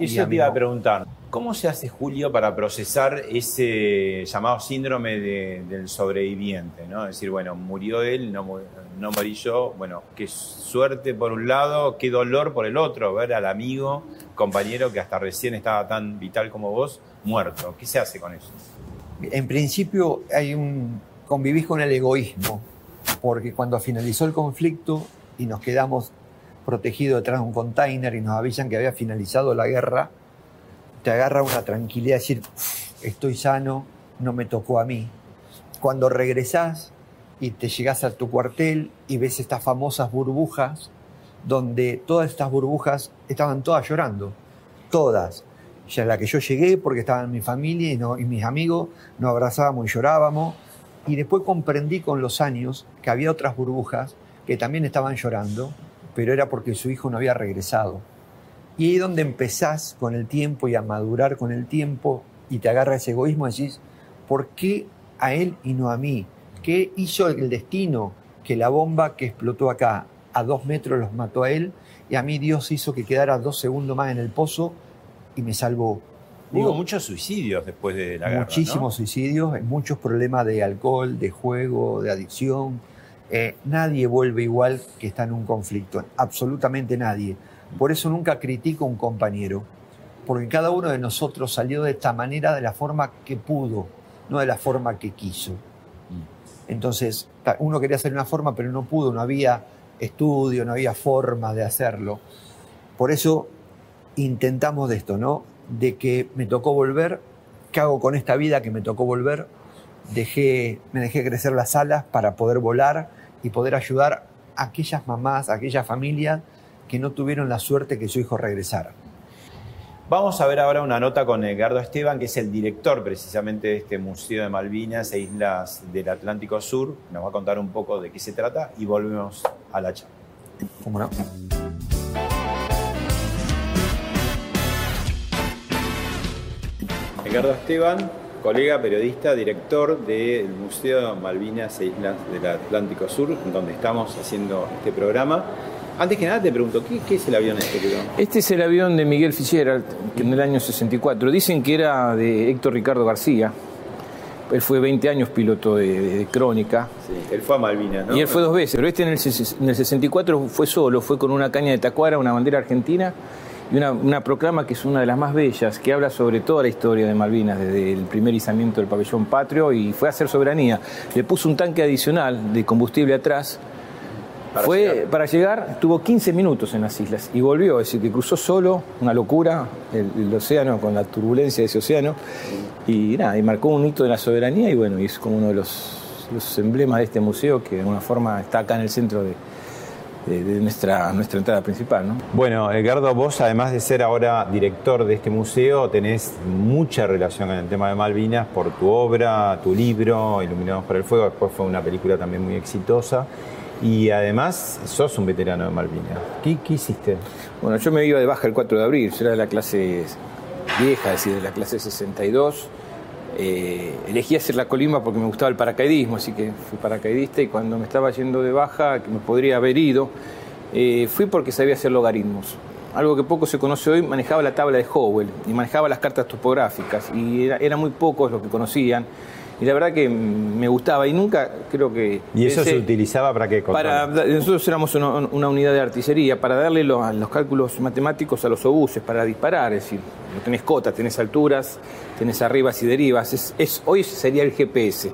Y y yo te iba a preguntar, ¿cómo se hace Julio para procesar ese llamado síndrome de- del sobreviviente? ¿no? Decir, bueno, murió él, no, no morí yo, bueno, qué suerte por un lado, qué dolor por el otro, ver al amigo, compañero que hasta recién estaba tan vital como vos, muerto. ¿Qué se hace con eso? En principio hay un convivís con el egoísmo, porque cuando finalizó el conflicto y nos quedamos protegidos detrás de un container y nos avisan que había finalizado la guerra, te agarra una tranquilidad, decir, "Uf, estoy sano, no me tocó a mí. Cuando regresás y te llegás a tu cuartel y ves estas famosas burbujas, donde todas estas burbujas estaban todas llorando, todas. Ya la que yo llegué porque estaba en mi familia y, y mis amigos, nos abrazábamos y llorábamos. Y después comprendí con los años que había otras burbujas que también estaban llorando, pero era porque su hijo no había regresado. Y ahí es donde empezás con el tiempo y a madurar con el tiempo y te agarra ese egoísmo y decís, ¿por qué a él y no a mí? ¿Qué hizo el destino que la bomba que explotó acá a dos metros los mató a él y a mí Dios hizo que quedara dos segundos más en el pozo y me salvó? Hubo Digo, muchos suicidios después de la guerra. ¿no? muchísimos suicidios, muchos problemas de alcohol, de juego, de adicción. Eh, nadie vuelve igual que está en un conflicto, absolutamente nadie. Por eso nunca critico a un compañero, porque cada uno de nosotros salió de esta manera de la forma que pudo, no de la forma que quiso. Entonces, uno quería hacer una forma, pero no pudo, no había estudio, no había forma de hacerlo. Por eso intentamos de esto, ¿no? De que me tocó volver, ¿qué hago con esta vida que me tocó volver? Dejé, me dejé crecer las alas para poder volar y poder ayudar a aquellas mamás, a aquellas familias que no tuvieron la suerte que su hijo regresara. Vamos a ver ahora una nota con Edgardo Esteban, que es el director precisamente de este Museo de Malvinas e Islas del Atlántico Sur. Nos va a contar un poco de qué se trata y volvemos a la charla. Edgardo Esteban, colega periodista, director del Museo de Malvinas e Islas del Atlántico Sur, donde estamos haciendo este programa. Antes que nada te pregunto, ¿qué, qué es el avión este? querido? Este es el avión de Miguel Fitzgerald, que en el año 64. Dicen que era de Héctor Ricardo García. Él fue 20 años piloto de, de- de crónica. Sí, él fue a Malvinas, ¿no? Y él fue dos veces, pero este en el, en el 64 fue solo, fue con una caña de tacuara, una bandera argentina y una, una proclama que es una de las más bellas, que habla sobre toda la historia de Malvinas, desde el primer izamiento del pabellón patrio y fue a hacer soberanía. Le puso un tanque adicional de combustible atrás. Para fue llegar. para llegar, tuvo 15 minutos en las islas y volvió, es decir, que cruzó solo, una locura, el, el océano, con la turbulencia de ese océano, y nada, y marcó un hito de la soberanía y bueno, y es como uno de los, los emblemas de este museo que de alguna forma está acá en el centro de, de- nuestra, nuestra entrada principal. ¿no? Bueno, Edgardo, vos además de ser ahora director de este museo, tenés mucha relación con el tema de Malvinas por tu obra, tu libro, Iluminados por el Fuego, después fue una película también muy exitosa. Y además sos un veterano de Malvinas. ¿Qué, qué hiciste? Bueno, yo me iba de baja el 4 de abril, yo era de la clase vieja, es decir, de la clase 62. Eh, elegí hacer la colima porque me gustaba el paracaidismo, así que fui paracaidista y cuando me estaba yendo de baja, que me podría haber ido, eh, fui porque sabía hacer logaritmos. Algo que poco se conoce hoy, manejaba la tabla de Howell y manejaba las cartas topográficas y era, eran muy pocos los que conocían y la verdad que me gustaba y nunca creo que... ¿Y eso se utilizaba para qué? Para, nosotros éramos una, unidad de artillería para darle los, los, cálculos matemáticos a los obuses, para disparar, es decir, no tenés cotas, tenés alturas, tenés arribas y derivas. Es, hoy sería el GPS.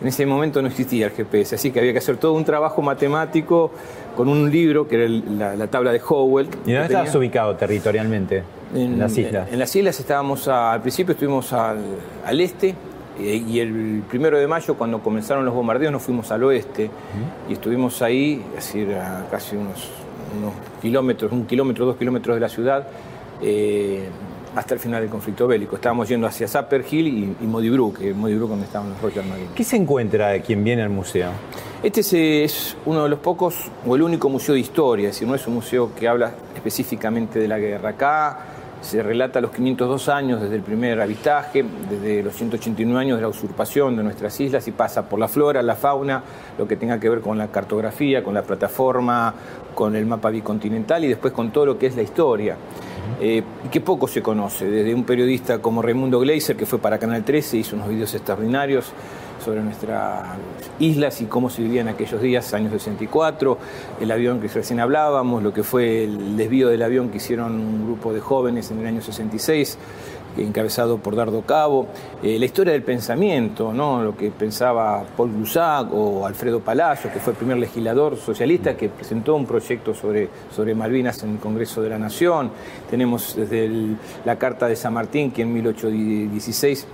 En ese momento no existía el GPS, así que había que hacer todo un trabajo matemático con un libro que era la, tabla de Howell. ¿Y dónde estabas ubicado territorialmente? En, las islas. En, las islas estábamos, al principio estuvimos al, al este, y el primero de mayo, cuando comenzaron los bombardeos, nos fuimos al oeste y estuvimos ahí, es decir, a casi unos, kilómetros, un kilómetro, dos kilómetros de la ciudad, eh, hasta el final del conflicto bélico. Estábamos yendo hacia Zapper Hill y, y Modibru, que Modibru donde estaban los Royal Marines. ¿Qué se encuentra de quien viene al museo? Este es, es, uno de los pocos, o el único museo de historia, es decir, no es un museo que habla específicamente de la guerra. Acá se relata los 502 años desde el primer avistaje, desde los 189 años de la usurpación de nuestras islas y pasa por la flora, la fauna, lo que tenga que ver con la cartografía, con la plataforma, con el mapa bicontinental y después con todo lo que es la historia. Eh, y que poco se conoce, desde un periodista como Raimundo Gleiser, que fue para Canal 13, hizo unos videos extraordinarios sobre nuestras islas y cómo se vivía en aquellos días, años 64, el avión que recién hablábamos, lo que fue el desvío del avión que hicieron un grupo de jóvenes en el año 66, encabezado por Dardo Cabo, eh, la historia del pensamiento, ¿no? lo que pensaba Paul Glusac o Alfredo Palacio, que fue el primer legislador socialista que presentó un proyecto sobre, sobre Malvinas en el Congreso de la Nación. Tenemos desde la Carta de San Martín, que en 1816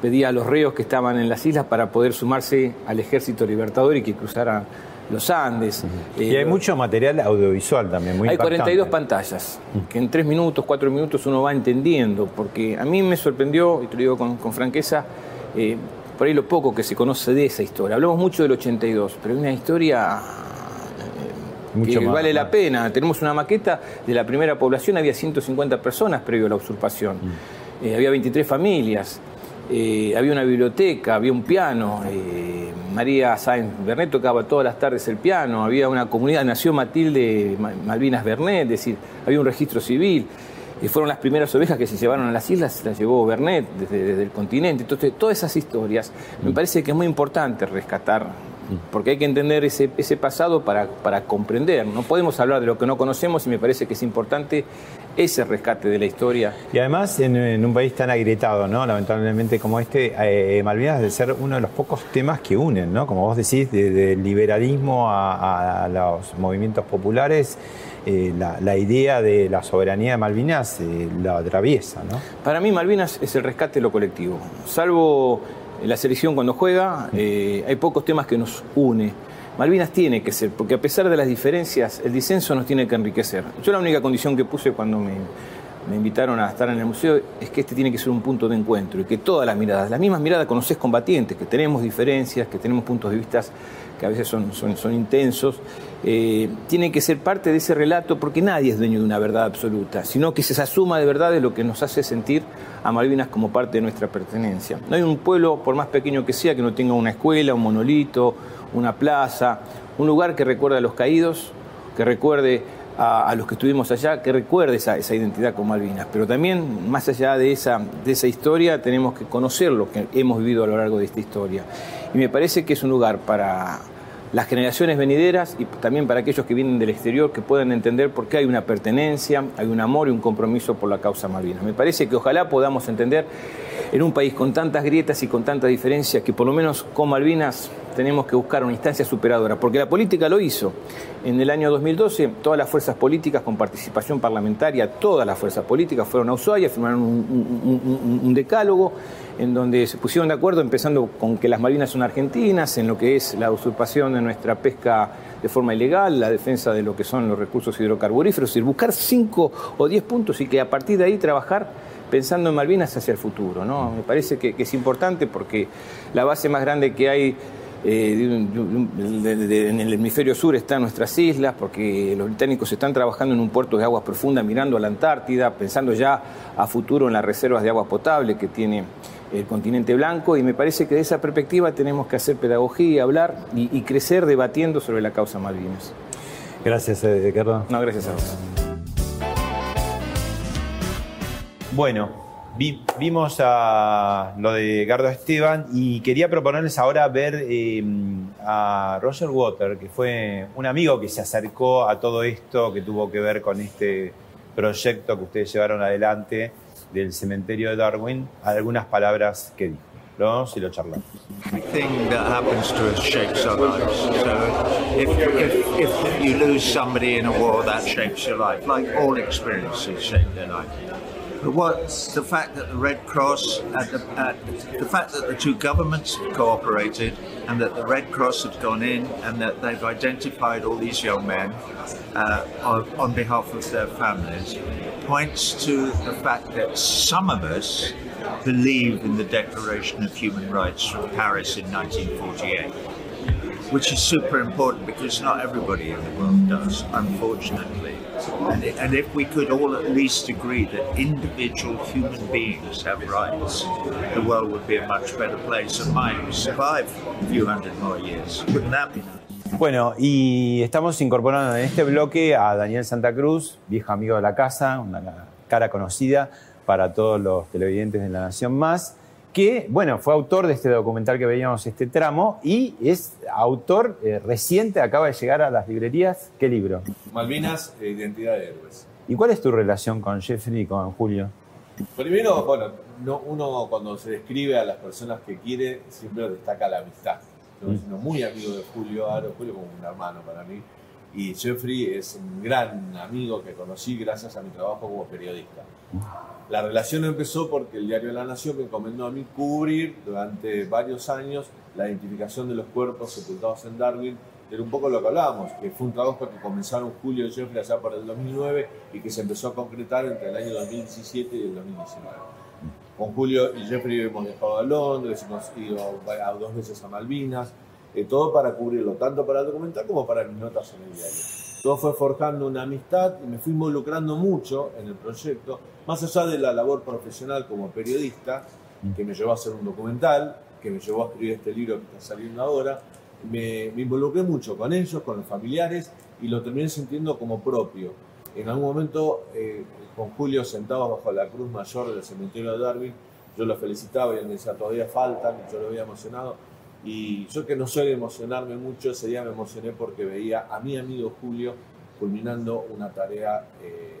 pedía a los reos que estaban en las islas para poder sumarse al ejército libertador y que cruzaran los Andes. y hay mucho material audiovisual también, muy Hay 42 pantallas, que en 3 minutos, 4 minutos uno va entendiendo, porque a mí me sorprendió, y te lo digo con, franqueza, eh, por ahí lo poco que se conoce de esa historia. Hablamos mucho del 82, pero es una historia eh, que vale la pena. Tenemos una maqueta de la primera población, había 150 personas previo a la usurpación. Eh, había 23 familias. Eh, había una biblioteca, había un piano, eh, María Sáenz Bernet tocaba todas las tardes el piano, había una comunidad, nació Matilde Malvinas Bernet, es decir, había un registro civil, y fueron las primeras ovejas que se llevaron a las islas, se las llevó Bernet desde, el continente. Entonces, todas esas historias me parece que es muy importante rescatar porque hay que entender ese, pasado para, para, comprender. No podemos hablar de lo que no conocemos y me parece que es importante ese rescate de la historia. Y además en, un país tan agrietado, ¿no? lamentablemente como este, eh, Malvinas de ser uno de los pocos temas que unen, ¿no? como vos decís, del liberalismo a, los movimientos populares. Eh, la, idea de la soberanía de Malvinas eh, la atraviesa. ¿no? Para mí Malvinas es el rescate de lo colectivo. Salvo la selección cuando juega, hay pocos temas que nos une. Malvinas tiene que ser, porque a pesar de las diferencias, el disenso nos tiene que enriquecer. Yo la única condición que puse cuando me, invitaron a estar en el museo es que este tiene que ser un punto de encuentro y que todas las miradas, las mismas miradas con los combatientes, que tenemos diferencias, que tenemos puntos de vista que a veces son, son, intensos, eh, tienen que ser parte de ese relato porque nadie es dueño de una verdad absoluta, sino que se suma de verdad de lo que nos hace sentir a Malvinas como parte de nuestra pertenencia. No hay un pueblo, por más pequeño que sea, que no tenga una escuela, un monolito, una plaza, un lugar que recuerde a los caídos, que recuerde a, los que estuvimos allá, que recuerde esa, identidad con Malvinas. Pero también, más allá de esa, de esa historia, tenemos que conocer lo que hemos vivido a lo largo de esta historia. Y me parece que es un lugar para las generaciones venideras y también para aquellos que vienen del exterior que puedan entender por qué hay una pertenencia, hay un amor y un compromiso por la causa Malvinas. Me parece que ojalá podamos entender en un país con tantas grietas y con tantas diferencias que por lo menos con Malvinas tenemos que buscar una instancia superadora, porque la política lo hizo. En el año 2012, todas las fuerzas políticas con participación parlamentaria, todas las fuerzas políticas fueron a Ushuaia, firmaron un, decálogo en donde se pusieron de acuerdo, empezando con que las Malvinas son argentinas, en lo que es la usurpación de nuestra pesca de forma ilegal, la defensa de lo que son los recursos hidrocarburíferos, y buscar cinco o diez puntos y que a partir de ahí trabajar pensando en Malvinas hacia el futuro. ¿no? Me parece que es importante porque la base más grande que hay eh, en el hemisferio sur están nuestras islas, porque los británicos están trabajando en un puerto de aguas profundas mirando a la Antártida, pensando ya a futuro en las reservas de agua potable que tiene el continente blanco y me parece que de esa perspectiva tenemos que hacer pedagogía, hablar y, y crecer debatiendo sobre la causa Malvinas. Gracias, Edgardo. No, gracias a vos. Bueno, vi- vimos a lo de Gardo Esteban y quería proponerles ahora ver eh, a Roger Water, que fue un amigo que se acercó a todo esto, que tuvo que ver con este proyecto que ustedes llevaron adelante del cementerio de Darwin, algunas palabras que dijo. Vamos y lo charlamos. Everything that happens to us shapes our lives. So if, if, if you lose somebody in a war, that shapes your life, like all experiences shape their life. But what's the fact that the Red Cross, the, the fact that the two governments have cooperated and that the Red Cross have gone in and that they've identified all these young men uh, on, on behalf of their families points to the fact that some of us believe in the Declaration of Human Rights from Paris in 1948, which is super important because not everybody in the world does, unfortunately. And, i- and if we could all at least agree that individual human beings have rights, the world would be a much better place and might survive a few hundred more years. Wouldn't that be nice? Bueno, y estamos incorporando en este bloque a Daniel Santa Cruz, viejo amigo de la casa, una cara conocida para todos los televidentes de La Nación Más, que, bueno, fue autor de este documental que veíamos este tramo y es autor eh, reciente, acaba de llegar a las librerías. ¿Qué libro? Malvinas, e identidad de héroes. ¿Y cuál es tu relación con Jeffrey y con Julio? Primero, bueno, no- uno cuando se describe a las personas que quiere, siempre destaca la amistad. Yo Mm. soy muy amigo de Julio Aro, Julio como un hermano para mí. Y Jeffrey es un gran amigo que conocí gracias a mi trabajo como periodista. La relación empezó porque el diario La Nación me encomendó a mí cubrir durante varios años la identificación de los cuerpos sepultados en Darwin. Era un poco lo que hablábamos, que fue un trabajo que comenzaron Julio y Jeffrey allá por el 2009 y que se empezó a concretar entre el año 2017 y el 2019. Con Julio y Jeffrey hemos viajado a Londres, hemos ido a dos veces a Malvinas, eh, todo para cubrirlo, tanto para el documental como para mis notas en el diario. Todo fue forjando una amistad y me fui involucrando mucho en el proyecto, más allá de la labor profesional como periodista, que me llevó a hacer un documental, que me llevó a escribir este libro que está saliendo ahora. Me, involucré mucho con ellos, con los familiares, y lo terminé sintiendo como propio. En algún momento, eh, con Julio sentados bajo la cruz mayor del cementerio de Darwin, yo lo felicitaba y él me decía, todavía faltan, yo lo había emocionado. Y yo que no de emocionarme mucho, ese día me emocioné porque veía a mi amigo Julio culminando una tarea eh,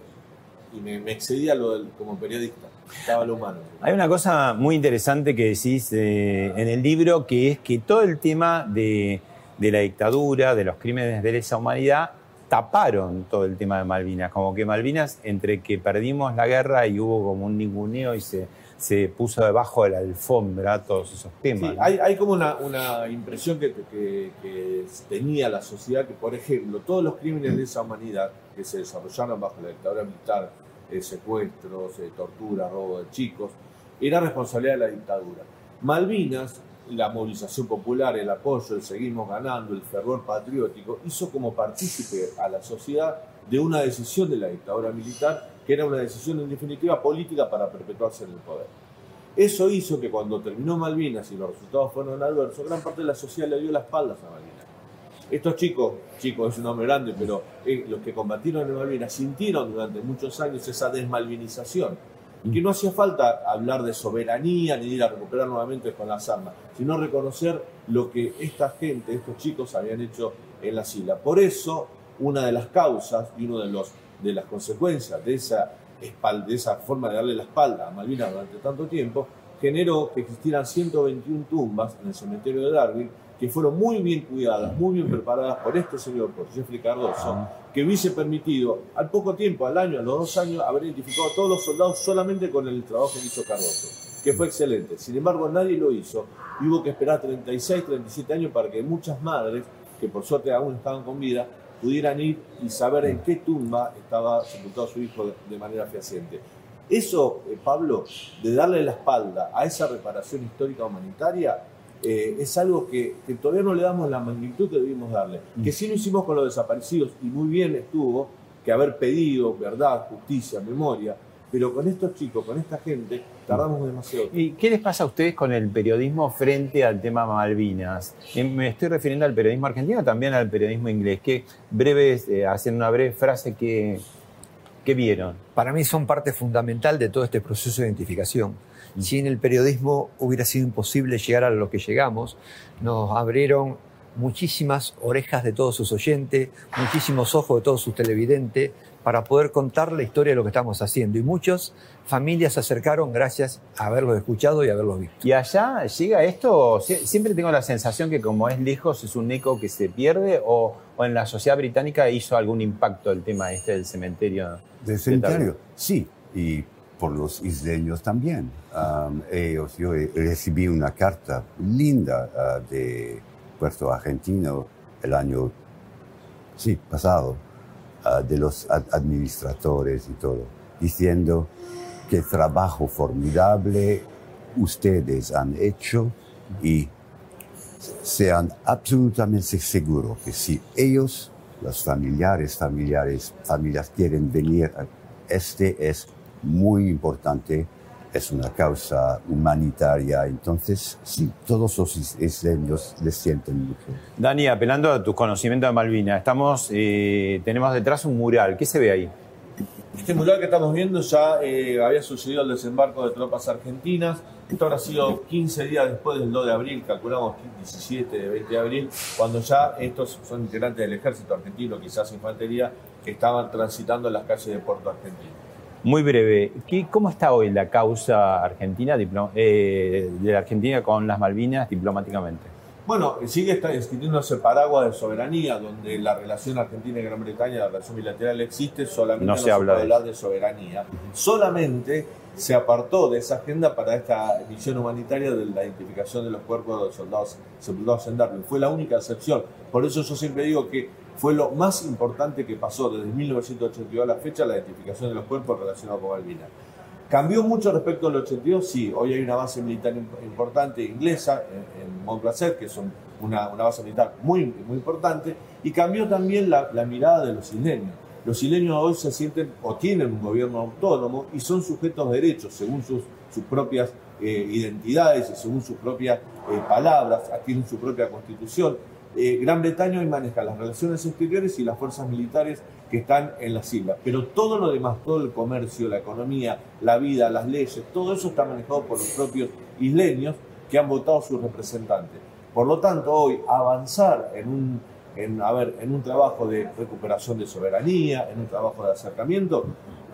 y me, me excedía lo del, como periodista, estaba lo humano. Hay una cosa muy interesante que decís eh, en el libro, que es que todo el tema de, de la dictadura, de los crímenes de lesa humanidad, taparon todo el tema de Malvinas. Como que Malvinas, entre que perdimos la guerra y hubo como un ninguneo y se, se puso debajo de la alfombra todos esos temas. Sí, ¿no? hay, hay como una, una impresión que, que- que tenía la sociedad que, por ejemplo, todos los crímenes de esa humanidad que se desarrollaron bajo la dictadura militar, eh, secuestros, eh, tortura, robo de chicos, era responsabilidad de la dictadura. Malvinas, la movilización popular, el apoyo, el seguimos ganando, el fervor patriótico, hizo como partícipe a la sociedad de una decisión de la dictadura militar, que era una decisión en definitiva política para perpetuarse en el poder. Eso hizo que cuando terminó Malvinas y los resultados fueron adversos, gran parte de la sociedad le dio la espalda a Malvinas. Estos chicos, chicos es un nombre grande, pero eh, los que combatieron en Malvinas sintieron durante muchos años esa desmalvinización. Y que no hacía falta hablar de soberanía ni de ir a recuperar nuevamente con las armas, sino reconocer lo que esta gente, estos chicos habían hecho en la isla. Por eso, una de las causas y una de, los, de las consecuencias de esa, espal- de esa forma de darle la espalda a Malvinas durante tanto tiempo generó que existieran 121 tumbas en el cementerio de Darwin que fueron muy bien cuidadas, muy bien preparadas por este señor, por Jeffrey Cardoso, que hubiese permitido al poco tiempo, al año, a los dos años, haber identificado a todos los soldados solamente con el trabajo que hizo Cardoso, que fue excelente. Sin embargo, nadie lo hizo y hubo que esperar 36, 37 años para que muchas madres, que por suerte aún estaban con vida, pudieran ir y saber en qué tumba estaba sepultado su hijo de, manera fehaciente. Eso, eh, Pablo, de darle la espalda a esa reparación histórica humanitaria, eh, es algo que, que todavía no le damos la magnitud que debimos darle. Que sí lo hicimos con los desaparecidos y muy bien estuvo que haber pedido verdad, justicia, memoria, Pero con estos chicos, con esta gente, tardamos demasiado. ¿Y qué les pasa a ustedes con el periodismo frente al tema Malvinas? Eh, Me estoy refiriendo al periodismo argentino, también al periodismo inglés. ¿Qué breves, eh, haciendo una breve frase, ¿qué, qué vieron? Para mí son parte fundamental de todo este proceso de identificación. Sin el periodismo hubiera sido imposible llegar a lo que llegamos. Nos abrieron muchísimas orejas de todos sus oyentes, muchísimos ojos de todos sus televidentes, para poder contar la historia de lo que estamos haciendo. Y muchas familias se acercaron gracias a haberlos escuchado y haberlos visto. ¿Y allá llega esto? Sie- Siempre tengo la sensación que como es lejos es un eco que se pierde o, o en la sociedad británica hizo algún impacto el tema este del cementerio. Del de cementerio, sí, y por los isleños también. Am, ellos, yo recibí una carta linda ah, de Puerto Argentino el año sí, pasado, ah, de los ad- administradores y todo, diciendo qué trabajo formidable ustedes han hecho y sean absolutamente seguros que si ellos, los familiares, familiares, familias quieren venir, este es muy importante, es una causa humanitaria, entonces sí, todos los is- isleños les sienten mucho. Dani, apelando a tus conocimientos de Malvinas, estamos, eh, tenemos detrás un mural. ¿Qué se ve ahí? Este mural que estamos viendo ya eh, había sucedido el desembarco de tropas argentinas. Esto habrá sido 15 días después del 2 de abril, calculamos 17, 20 de abril, cuando ya estos son integrantes del ejército argentino, quizás infantería, que estaban transitando las calles de Puerto Argentino. Muy breve, ¿qué- ¿cómo está hoy la causa argentina, eh, de la Argentina con las Malvinas diplomáticamente? Bueno, sigue extendiéndose paraguas de soberanía, donde la relación Argentina y Gran Bretaña, la relación bilateral existe, solamente No se, habla puede de hablar de soberanía. Solamente se apartó de esa agenda para esta misión humanitaria de la identificación de los cuerpos de los soldados sepultados en Darwin. Fue la única excepción. Por eso yo siempre digo que fue lo más importante que pasó desde 1982 a la fecha, la identificación de los cuerpos relacionados con Malvinas. ¿Cambió mucho respecto al 82? Sí, hoy hay una base militar imp- importante inglesa en, en Montplaisir, que es un- una, base militar muy, muy importante, y cambió también la, mirada de los isleños. Los isleños hoy se sienten o tienen un gobierno autónomo y son sujetos de derechos según sus, propias eh, identidades y según sus propias eh, palabras, tienen su propia constitución. Eh, Gran Bretaña hoy maneja las relaciones exteriores y las fuerzas militares que están en las islas. Pero todo lo demás, todo el comercio, la economía, la vida, las leyes, todo eso está manejado por los propios isleños que han votado sus representantes. Por lo tanto, hoy avanzar en un, en, a ver, en un trabajo de recuperación de soberanía, en un trabajo de acercamiento,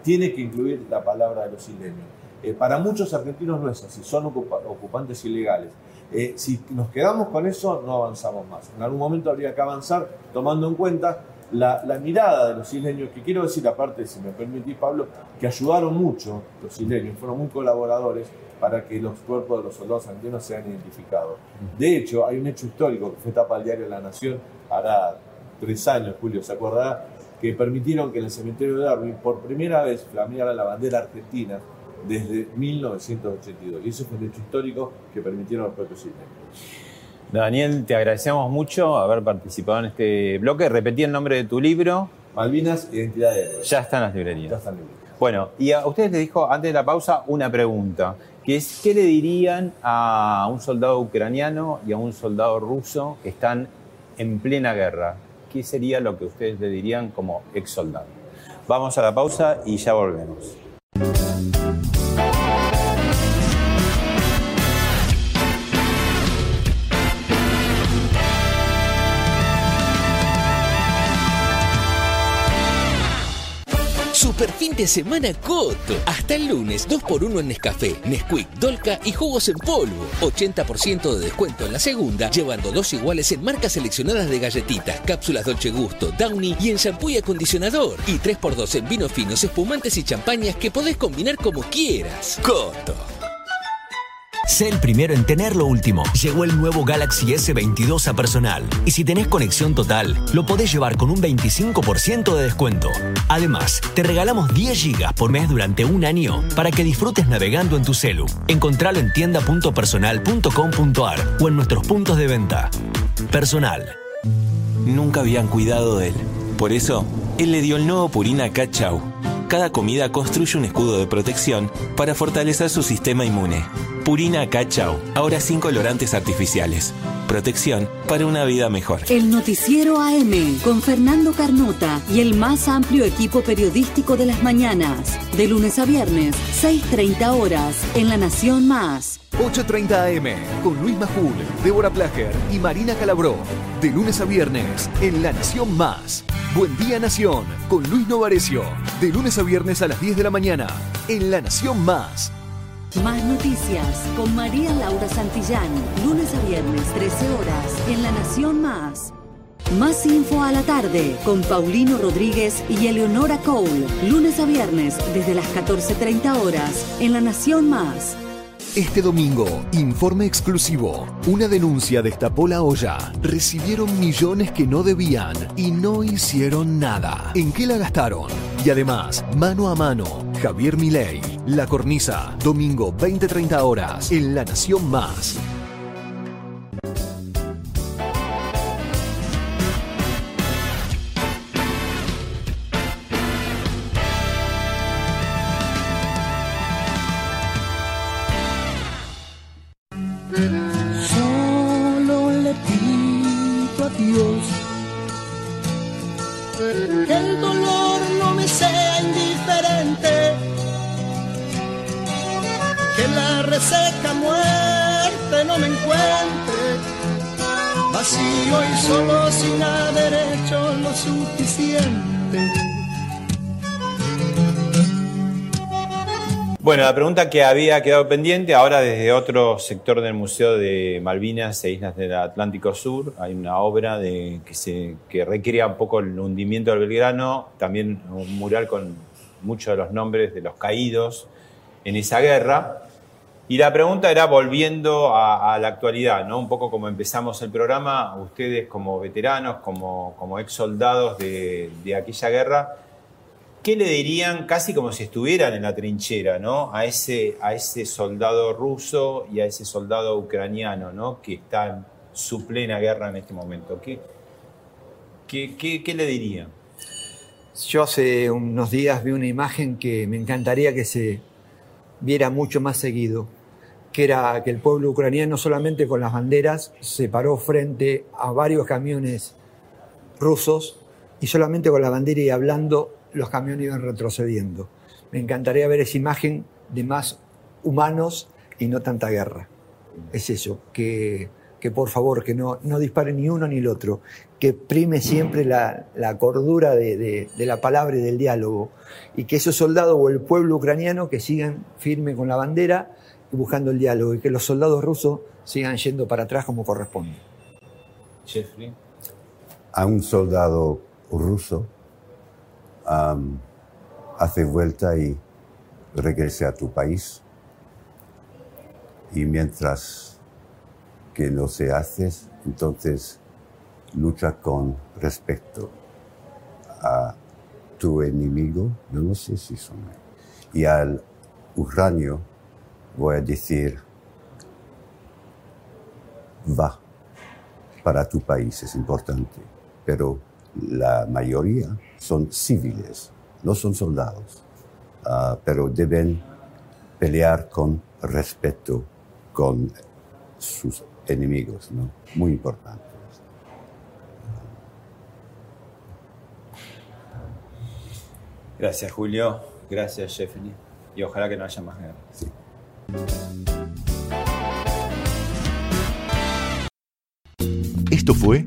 tiene que incluir la palabra de los isleños. Eh, para muchos argentinos no es así, son ocupa- ocupantes ilegales. Eh, si nos quedamos con eso, no avanzamos más. En algún momento habría que avanzar tomando en cuenta la, mirada de los isleños, que quiero decir aparte, si me permitís Pablo, que ayudaron mucho los isleños, fueron muy colaboradores para que los cuerpos de los soldados argentinos sean identificados. De hecho, hay un hecho histórico que fue tapa al diario La Nación, hará tres años, Julio se acordará, que permitieron que en el cementerio de Darwin por primera vez flameara la bandera argentina desde 1982. Y eso fue un hecho histórico que permitieron los propios. Daniel, te agradecemos mucho haber participado en este bloque. Repetí el nombre de tu libro. Malvinas, Identidad de Héroes. Ya está en las librerías. Ya están libres. Bueno, y a ustedes les dijo antes de la pausa una pregunta, que es ¿qué le dirían a un soldado ucraniano y a un soldado ruso que están en plena guerra? ¿Qué sería lo que ustedes le dirían como ex soldado? Vamos a la pausa y ya volvemos. Super fin de semana Coto. Hasta el lunes, 2x1 en Nescafé, Nesquik, Dolca y jugos en polvo. 80% de descuento en la segunda, llevando dos iguales en marcas seleccionadas de galletitas, cápsulas Dolce Gusto, Downy y en shampoo y acondicionador. Y 3x2 en vinos finos, espumantes y champañas que podés combinar como quieras. Coto. Sé el primero en tener lo último. Llegó el nuevo Galaxy S22 a personal. Y si tenés conexión total, lo podés llevar con un 25% de descuento. Además, te regalamos 10 GB por mes durante un año para que disfrutes navegando en tu celu. Encontralo en tienda.personal.com.ar o en nuestros puntos de venta. Personal. Nunca habían cuidado de él. Por eso, él le dio el nuevo Purina Cachau. cada comida construye un escudo de protección para fortalecer su sistema inmune. Purina Cachao, ahora sin colorantes artificiales. Protección para una vida mejor. El noticiero AM con Fernando Carnota y el más amplio equipo periodístico de las mañanas. De lunes a viernes, 6.30 horas, en La Nación Más. 8.30 AM con Luis Majul, Débora Plager y Marina Calabró. De lunes a viernes, en La Nación Más. Buen Día Nación con Luis Novarecio. De lunes a viernes a las 10 de la mañana, en La Nación Más. Más noticias con María Laura Santillán. Lunes a viernes, 13 horas, en La Nación Más. Más info a la tarde con Paulino Rodríguez y Eleonora Cole. Lunes a viernes, desde las 14.30 horas, en La Nación Más. Este domingo, informe exclusivo. Una denuncia destapó la olla. Recibieron millones que no debían y no hicieron nada. ¿En qué la gastaron? Y además, mano a mano, Javier Milei, La Cornisa, domingo 20-30 horas, en La Nación Más. Que había quedado pendiente, ahora desde otro sector del Museo de Malvinas e Islas del Atlántico Sur, hay una obra que, se, recrea un poco el hundimiento del Belgrano, también un mural con muchos de los nombres de los caídos en esa guerra. Y la pregunta era volviendo a, a la actualidad, ¿no? Un poco como empezamos el programa, ustedes como veteranos, como, como ex soldados de, de aquella guerra, ¿qué le dirían casi como si estuvieran en la trinchera, ¿no? A ese, a ese soldado ruso y a ese soldado ucraniano, ¿no? Que está en su plena guerra en este momento. ¿Qué, qué, qué, qué le dirían? Yo hace unos días vi una imagen que me encantaría que se viera mucho más seguido, que era que el pueblo ucraniano solamente con las banderas se paró frente a varios camiones rusos y solamente con la bandera y hablando los camiones iban retrocediendo. Me encantaría ver esa imagen de más humanos y no tanta guerra. Es eso, que, que por favor, que no, no dispare ni uno ni el otro, que prime siempre la, la cordura de, de- de la palabra y del diálogo, y que esos soldados o el pueblo ucraniano que sigan firme con la bandera y buscando el diálogo, y que los soldados rusos sigan yendo para atrás como corresponde. Jeffrey. a un soldado ruso, am, hace vuelta y regrese a tu país. Y mientras que no se haces, entonces lucha con respecto a tu enemigo, yo no sé si son. Y al ucranio voy a decir, va para tu país, es importante, pero la mayoría son civiles, no son soldados, Ah, pero deben pelear con respeto con sus enemigos, ¿no? Muy importante. Gracias, Julio. Gracias, Jeffrey. Y ojalá que no haya más guerra. Esto fue